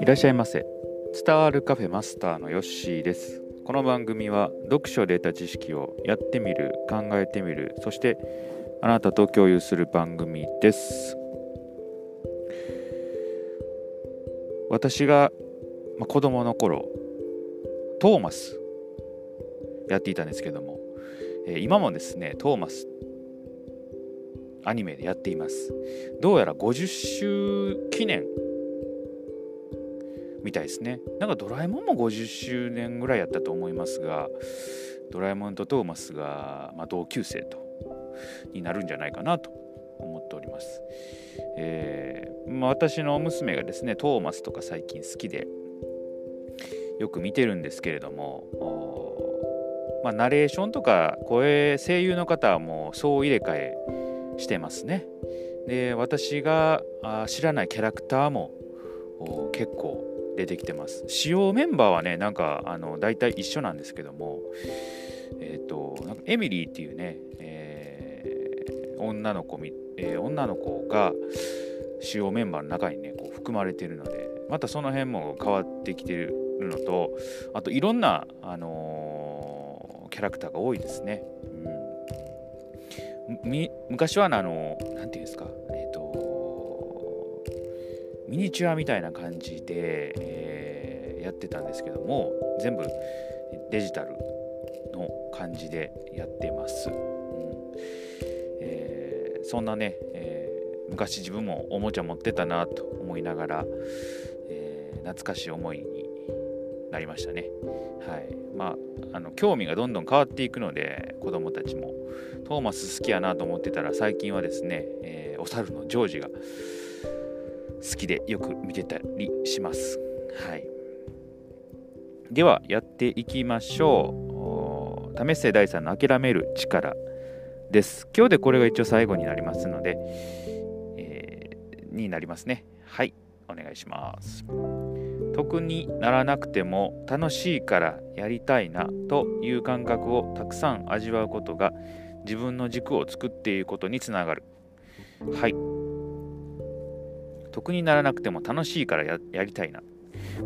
いらっしゃいませ。伝わるカフェマスターのヨッシーです。この番組は読書で得た知識をやってみる考えてみるそしてあなたと共有する番組です。私が子供の頃トーマスやっていたんですけども今もですねトーマスアニメでやっています。どうやら50周記念みたいですね。なんかドラえもんも50周年ぐらいやったと思いますがドラえもんとトーマスが、まあ、同級生とになるんじゃないかなと思っております、えー、まあ、私の娘がですねトーマスとか最近好きでよく見てるんですけれどもまあ、ナレーションとか声声優の方はもう総入れ替えしてますね。で私が知らないキャラクターも結構出てきてます。使用メンバーはねなんかあの大体一緒なんですけどもえっ、ー、となんかエミリーっていうね、えー、女の子み、えー、女の子が主要メンバーの中にねこう含まれてるのでまたその辺も変わってきてるのとあといろんな、あのキャラクターが多いですね、うん、昔はあの何て言うんですかえっ、とミニチュアみたいな感じで、えー、やってたんですけども全部デジタルの感じでやってます、うん。えー、そんなね、え、昔自分もおもちゃ持ってたなと思いながら、え懐かしい思いになりましたねはいまああの興味がどんどん変わっていくので子供たちもトーマス好きやなと思ってたら最近はですね、えお猿のジョージが好きでよく見てたりします。はい。では、やっていきましょう。為末大さんの諦める力です。今日でこれが一応最後になりますので、えー、になりますね。はい、お願いします。得にならなくても楽しいからやりたいなという感覚をたくさん味わうことが自分の軸を作っていくことにつながる。はい。得にならなくても楽しいからやりたいな。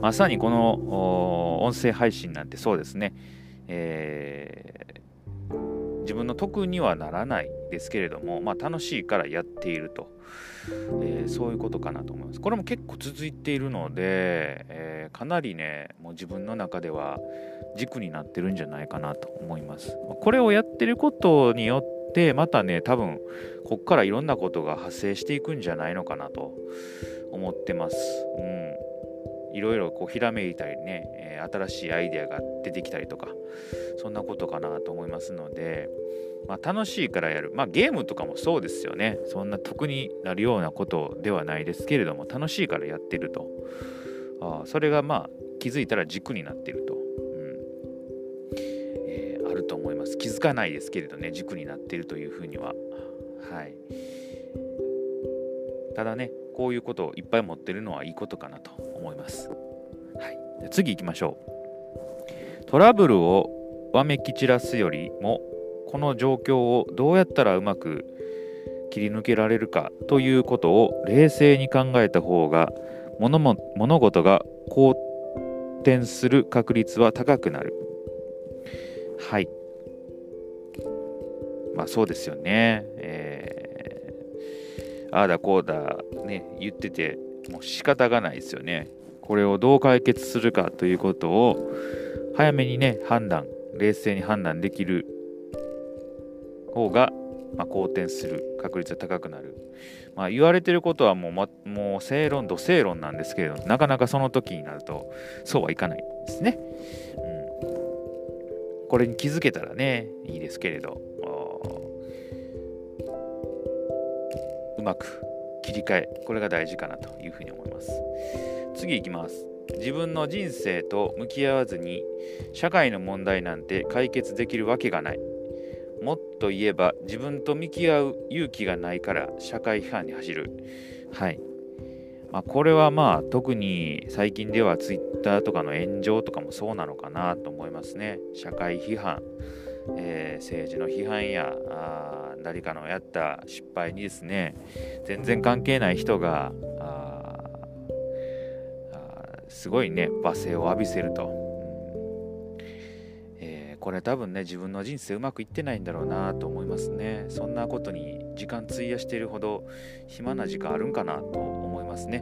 まさにこの音声配信なんてそうですね。えー、自分の得にはならないですけれども、まあ、楽しいからやっていると、えー、そういうことかなと思います。これも結構続いているので、えー、かなりね、もう自分の中では軸になってるんじゃないかなと思います。これをやってることによってまたね多分こっからいろんなことが発生していくんじゃないのかなと思ってます。うんいろいろこうひらめいたりね、えー、新しいアイデアが出てきたりとかそんなことかなと思いますので、まあ、楽しいからやる、まあ、ゲームとかもそうですよね。そんな得になるようなことではないですけれども楽しいからやってると。あそれがまあ気づいたら軸になってると。うん。えー、あると思います。気づかないですけれどね軸になっているというふうには。はい。ただねこういうことをいっぱい持ってるのはいいことかなと。思います、はい、で次行きましょうトラブルをわめき散らすよりもこの状況をどうやったらうまく切り抜けられるかということを冷静に考えた方が物も物事が好転する確率は高くなるはい。まあそうですよね。えー、ああだこうだね、言ってて、もう仕方がないですよね。これをどう解決するかということを早めにね、判断、冷静に判断できる方が、まあ、好転する確率が高くなる。まあ、言われてることはもう、ま、もう正論、土正論なんですけれどなかなかその時になるとそうはいかないですね。うんこれに気づけたらね、いいですけれど、うまく切り替え、これが大事かなというふうに思います。次いきます。自分の人生と向き合わずに社会の問題なんて解決できるわけがない。もっと言えば自分と向き合う勇気がないから社会批判に走る。はい。まあ、これはまあ特に最近では Twitter とかの炎上とかもそうなのかなと思いますね。社会批判、えー、政治の批判やあ誰かのやった失敗にですね全然関係ない人がすごいね罵声を浴びせると、えー、これ多分ね自分の人生うまくいってないんだろうなと思いますね。そんなことに時間費やしているほど暇な時間あるんかなと思いますね、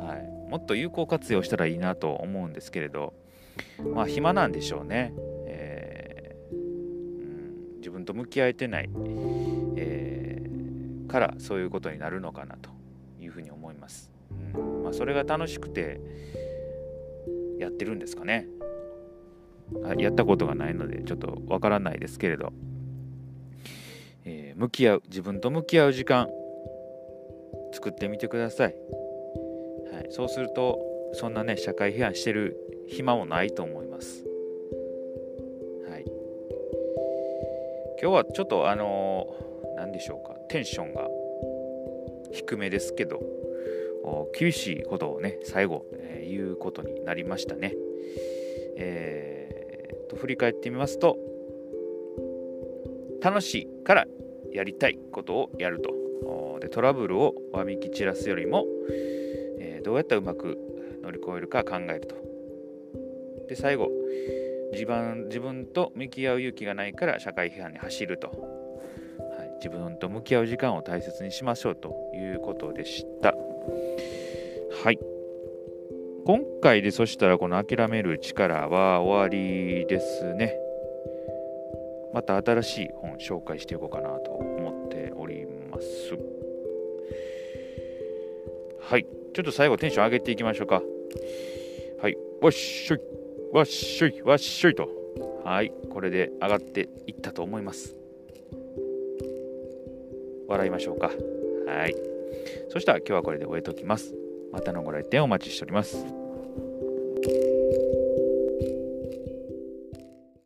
はい、もっと有効活用したらいいなと思うんですけれど。まあ暇なんでしょうね、自分と向き合えてない、えー、からそういうことになるのかなというふうに思います、うん。まあ、それが楽しくてやってるんですかね。やったことがないのでちょっとわからないですけれど、えー、向き合う自分と向き合う時間作ってみてください、はい、そうするとそんなね社会批判してる暇もないと思います。今日はちょっとあの何でしょうか、テンションが低めですけど、厳しいことをね、最後、えー、言うことになりましたね。えー、と、振り返ってみますと、楽しいからやりたいことをやると。でトラブルをわみき散らすよりも、えー、どうやったらうまく乗り越えるか考えると。で最後自分自分と向き合う勇気がないから社会批判に走ると、はい、自分と向き合う時間を大切にしましょうということでした。はい。今回でそしたらこの諦める力は終わりですね。また新しい本紹介していこうかなと思っております。はい。ちょっと最後テンション上げていきましょうか。はい。わっしょい。わっしょいわっしょいと。はいこれで上がっていったと思います。笑いましょうか。はい。そしたら今日はこれで終えときます。またのご来店お待ちしております。